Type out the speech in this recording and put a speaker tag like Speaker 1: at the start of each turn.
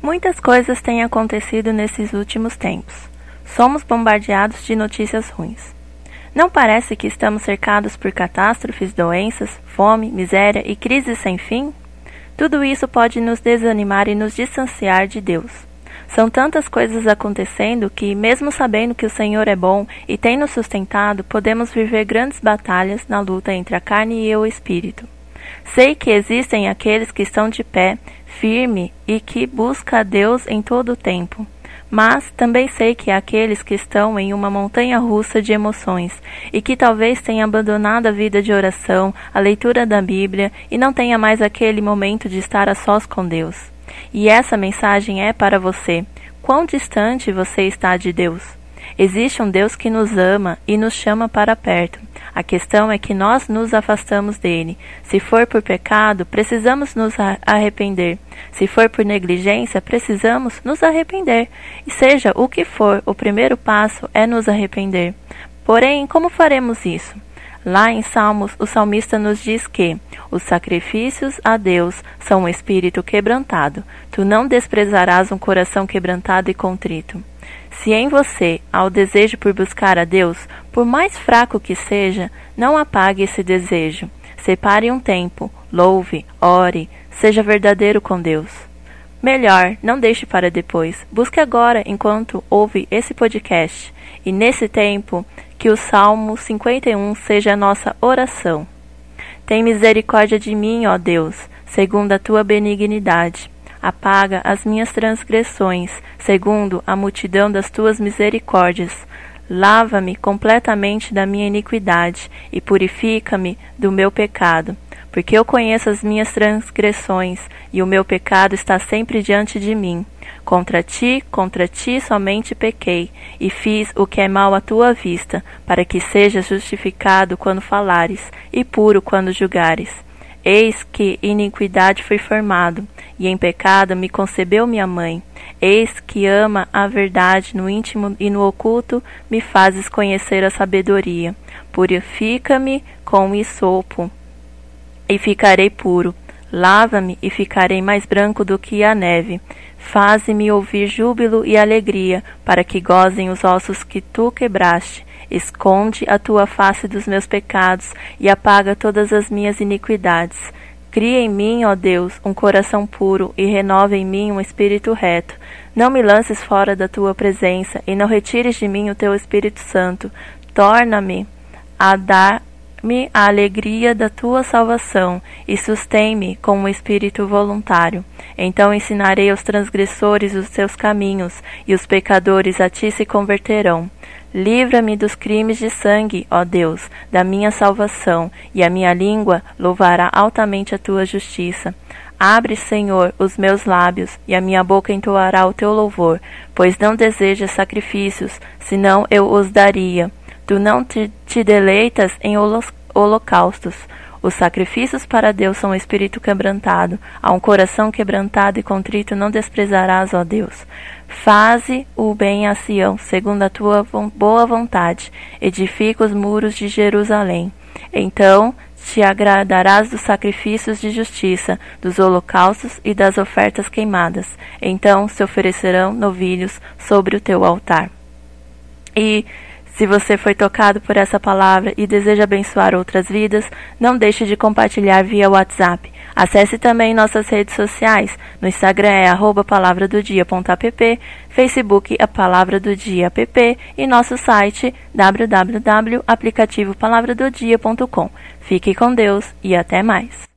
Speaker 1: Muitas coisas têm acontecido nesses últimos tempos. Somos bombardeados de notícias ruins. Não parece que estamos cercados por catástrofes, doenças, fome, miséria e crises sem fim? Tudo isso pode nos desanimar e nos distanciar de Deus. São tantas coisas acontecendo que, mesmo sabendo que o Senhor é bom e tem nos sustentado, podemos viver grandes batalhas na luta entre a carne e o espírito. Sei que existem aqueles que estão de pé, firme e que busca a Deus em todo o tempo. Mas também sei que há aqueles que estão em uma montanha russa de emoções e que talvez tenham abandonado a vida de oração, a leitura da Bíblia e não tenha mais aquele momento de estar a sós com Deus. E essa mensagem é para você. Quão distante você está de Deus? Existe um Deus que nos ama e nos chama para perto. A questão é que nós nos afastamos dele. Se for por pecado, precisamos nos arrepender. Se for por negligência, precisamos nos arrepender. E seja o que for, o primeiro passo é nos arrepender. Porém, como faremos isso? Lá em Salmos, o salmista nos diz que os sacrifícios a Deus são um espírito quebrantado. Tu não desprezarás um coração quebrantado e contrito. Se em você há o desejo por buscar a Deus, por mais fraco que seja, não apague esse desejo. Separe um tempo, louve, ore, seja verdadeiro com Deus. Melhor, não deixe para depois. Busque agora enquanto ouve esse podcast. E nesse tempo, que o Salmo 51 seja a nossa oração. Tem misericórdia de mim, ó Deus, segundo a tua benignidade apaga as minhas transgressões, segundo a multidão das tuas misericórdias. Lava-me completamente da minha iniquidade e purifica-me do meu pecado, porque eu conheço as minhas transgressões e o meu pecado está sempre diante de mim. Contra ti, contra ti somente pequei, e fiz o que é mal à tua vista, para que sejas justificado quando falares, e puro quando julgares. Eis que iniquidade fui formado, e em pecado me concebeu minha mãe. Eis que ama a verdade no íntimo e no oculto, me fazes conhecer a sabedoria. Purifica-me com o isopo, e ficarei puro. Lava-me e ficarei mais branco do que a neve. Faze-me ouvir júbilo e alegria, para que gozem os ossos que tu quebraste. Esconde a tua face dos meus pecados e apaga todas as minhas iniquidades. Cria em mim, ó Deus, um coração puro e renova em mim um espírito reto. Não me lances fora da tua presença e não retires de mim o teu Espírito Santo. Torna-me a dar-me a alegria da tua salvação e sustém-me com um espírito voluntário. Então ensinarei aos transgressores os teus caminhos e os pecadores a ti se converterão. Livra-me dos crimes de sangue, ó Deus, da minha salvação, e a minha língua louvará altamente a tua justiça. Abre, Senhor, os meus lábios, e a minha boca entoará o teu louvor, pois não desejas sacrifícios, senão eu os daria. Tu não te, te deleitas em holocaustos. Os sacrifícios para Deus são um espírito quebrantado. A um coração quebrantado e contrito não desprezarás, ó Deus. Faze o bem a Sião, segundo a tua boa vontade. Edifica os muros de Jerusalém. Então te agradarás dos sacrifícios de justiça, dos holocaustos e das ofertas queimadas. Então se oferecerão novilhos sobre o teu altar. E se você foi tocado por essa palavra e deseja abençoar outras vidas, não deixe de compartilhar via WhatsApp. Acesse também nossas redes sociais. No Instagram é palavradodia.app, Facebook a Palavra do Dia app e nosso site www.aplicativopalavradodia.com. Fique com Deus e até mais.